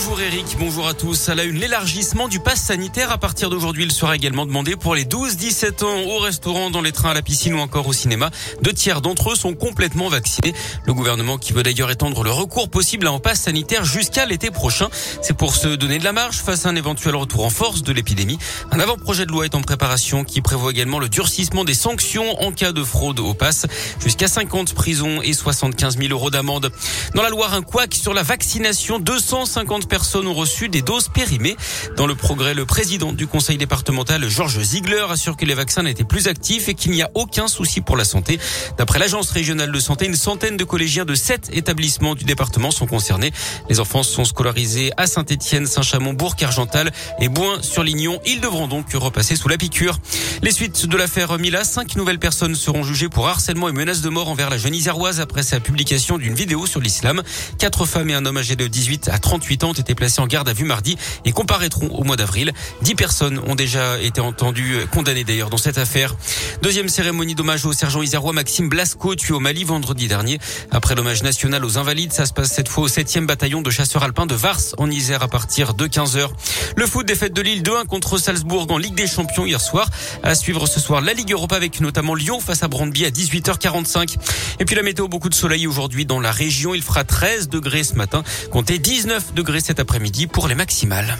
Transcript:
Bonjour Eric, bonjour à tous. À la une, l'élargissement du pass sanitaire à partir d'aujourd'hui, il sera également demandé pour les 12-17 ans au restaurant, dans les trains, à la piscine ou encore au cinéma. Deux tiers d'entre eux sont complètement vaccinés. Le gouvernement qui veut d'ailleurs étendre le recours possible à un pass sanitaire jusqu'à l'été prochain. C'est pour se donner de la marge face à un éventuel retour en force de l'épidémie. Un avant-projet de loi est en préparation qui prévoit également le durcissement des sanctions en cas de fraude au pass. Jusqu'à 50 prisons et 75 000 euros d'amende. Dans la Loire, un couac sur la vaccination. 250 personnes ont reçu des doses périmées. Dans le progrès, le président du conseil départemental, Georges Ziegler, assure que les vaccins n'étaient plus actifs et qu'il n'y a aucun souci pour la santé. D'après l'agence régionale de santé, une centaine de collégiens de sept établissements du département sont concernés. Les enfants sont scolarisés à Saint-Etienne, Saint-Chamond, Bourg-Argental et Boin-sur-Lignon. Ils devront donc repasser sous la piqûre. Les suites de l'affaire Mila, cinq nouvelles personnes seront jugées pour harcèlement et menaces de mort envers la jeune après sa publication d'une vidéo sur l'islam. Quatre femmes et un homme âgé de 18 à 38 ans été placés en garde à vue mardi et comparaîtront au mois d'avril. Dix personnes ont déjà été entendues, condamnées d'ailleurs dans cette affaire. Deuxième cérémonie d'hommage au sergent isérois Maxime Blasco, tué au Mali vendredi dernier. Après l'hommage national aux invalides, ça se passe cette fois au 7e bataillon de chasseurs alpins de Vars en Isère à partir de 15h. Le foot défaite de Lille 2-1 contre Salzbourg en Ligue des Champions hier soir. À suivre ce soir la Ligue Europa avec notamment Lyon face à Brandby à 18h45. Et puis la météo, beaucoup de soleil aujourd'hui dans la région. Il fera 13 degrés ce matin, comptez 19 degrés cet après-midi pour les maximales.